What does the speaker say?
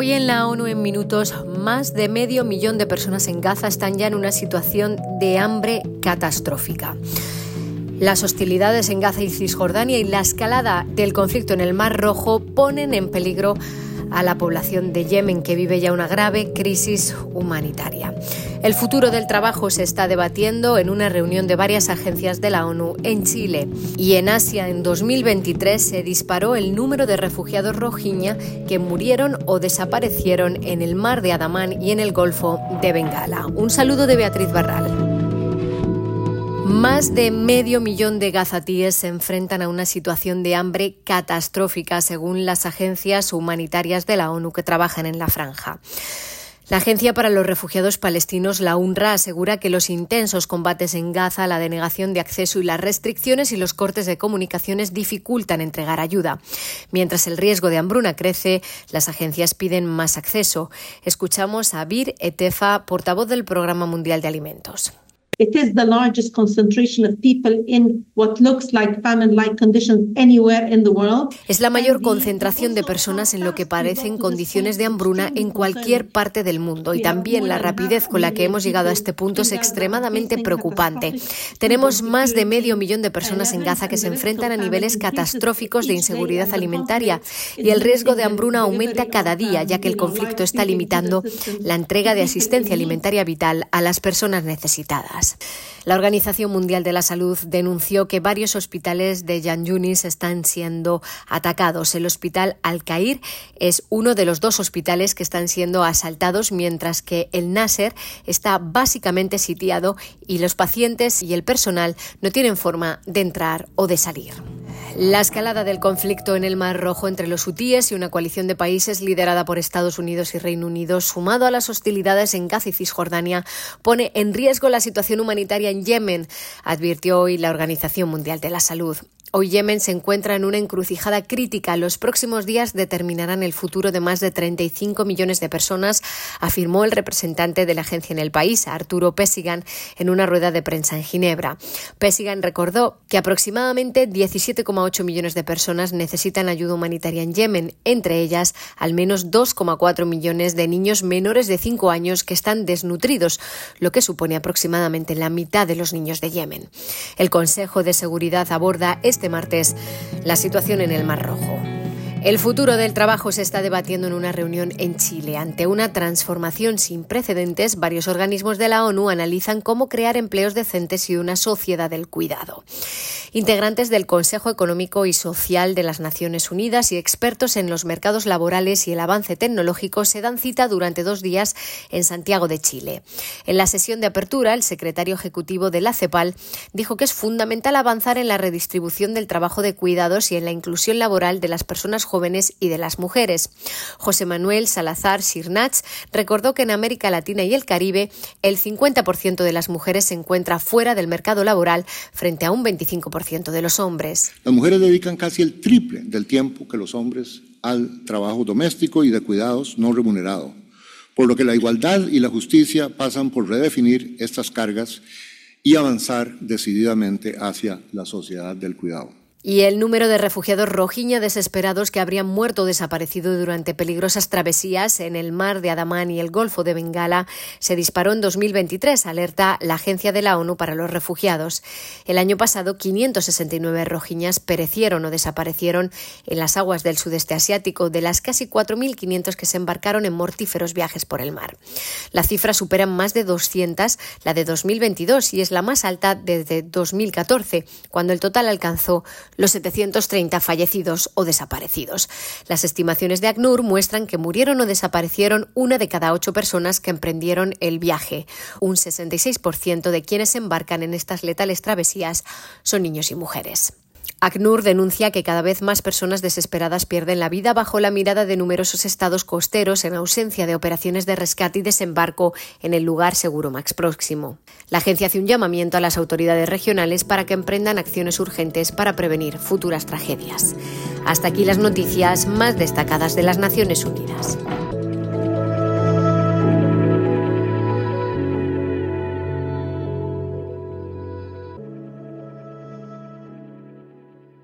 Hoy en la ONU en minutos, más de medio millón de personas en Gaza están ya en una situación de hambre catastrófica. Las hostilidades en Gaza y Cisjordania y la escalada del conflicto en el Mar Rojo ponen en peligro a la población de Yemen, que vive ya una grave crisis humanitaria. El futuro del trabajo se está debatiendo en una reunión de varias agencias de la ONU en Chile. Y en Asia, en 2023, se disparó el número de refugiados rojiña que murieron o desaparecieron en el mar de Adamán y en el Golfo de Bengala. Un saludo de Beatriz Barral. Más de medio millón de gazatíes se enfrentan a una situación de hambre catastrófica, según las agencias humanitarias de la ONU que trabajan en la franja. La Agencia para los Refugiados Palestinos, la UNRWA, asegura que los intensos combates en Gaza, la denegación de acceso y las restricciones y los cortes de comunicaciones dificultan entregar ayuda. Mientras el riesgo de hambruna crece, las agencias piden más acceso. Escuchamos a Bir Etefa, portavoz del Programa Mundial de Alimentos. It is the largest concentration of people in what looks like famine-like conditions anywhere in the world. Es la mayor concentración de personas en lo que parecen condiciones de hambruna en cualquier parte del mundo y también la rapidez con la que hemos llegado a este punto es extremadamente preocupante. Tenemos más de medio millón de personas en Gaza que se enfrentan a niveles catastróficos de inseguridad alimentaria y el riesgo de hambruna aumenta cada día ya que el conflicto está limitando la entrega de asistencia alimentaria vital a las personas necesitadas. La Organización Mundial de la Salud denunció que varios hospitales de Yan Yunis están siendo atacados. El hospital Al-Qair es uno de los dos hospitales que están siendo asaltados, mientras que el Nasser está básicamente sitiado y los pacientes y el personal no tienen forma de entrar o de salir. La escalada del conflicto en el Mar Rojo entre los hutíes y una coalición de países liderada por Estados Unidos y Reino Unido, sumado a las hostilidades en Gaza y Cisjordania, pone en riesgo la situación humanitaria en Yemen, advirtió hoy la Organización Mundial de la Salud. Hoy Yemen se encuentra en una encrucijada crítica. Los próximos días determinarán el futuro de más de 35 millones de personas, afirmó el representante de la agencia en el país, Arturo Pesigan, en una rueda de prensa en Ginebra. Pesigan recordó que aproximadamente 17,8 millones de personas necesitan ayuda humanitaria en Yemen, entre ellas al menos 2,4 millones de niños menores de 5 años que están desnutridos, lo que supone aproximadamente la mitad de los niños de Yemen. El Consejo de Seguridad aborda este martes la situación en el Mar Rojo. El futuro del trabajo se está debatiendo en una reunión en Chile. Ante una transformación sin precedentes, varios organismos de la ONU analizan cómo crear empleos decentes y una sociedad del cuidado. Integrantes del Consejo Económico y Social de las Naciones Unidas y expertos en los mercados laborales y el avance tecnológico se dan cita durante dos días en Santiago de Chile. En la sesión de apertura, el secretario ejecutivo de la CEPAL dijo que es fundamental avanzar en la redistribución del trabajo de cuidados y en la inclusión laboral de las personas jóvenes y de las mujeres. José Manuel Salazar Sirnach recordó que en América Latina y el Caribe el 50% de las mujeres se encuentra fuera del mercado laboral frente a un 25% de los hombres. Las mujeres dedican casi el triple del tiempo que los hombres al trabajo doméstico y de cuidados no remunerado, por lo que la igualdad y la justicia pasan por redefinir estas cargas y avanzar decididamente hacia la sociedad del cuidado. Y el número de refugiados rojiña desesperados que habrían muerto o desaparecido durante peligrosas travesías en el mar de Adamán y el Golfo de Bengala se disparó en 2023, alerta la Agencia de la ONU para los Refugiados. El año pasado, 569 rojiñas perecieron o desaparecieron en las aguas del sudeste asiático, de las casi 4.500 que se embarcaron en mortíferos viajes por el mar. La cifra supera más de 200 la de 2022 y es la más alta desde 2014, cuando el total alcanzó los 730 fallecidos o desaparecidos. Las estimaciones de ACNUR muestran que murieron o desaparecieron una de cada ocho personas que emprendieron el viaje. Un 66% de quienes embarcan en estas letales travesías son niños y mujeres. ACNUR denuncia que cada vez más personas desesperadas pierden la vida bajo la mirada de numerosos estados costeros en ausencia de operaciones de rescate y desembarco en el lugar seguro más próximo. La agencia hace un llamamiento a las autoridades regionales para que emprendan acciones urgentes para prevenir futuras tragedias. Hasta aquí las noticias más destacadas de las Naciones Unidas.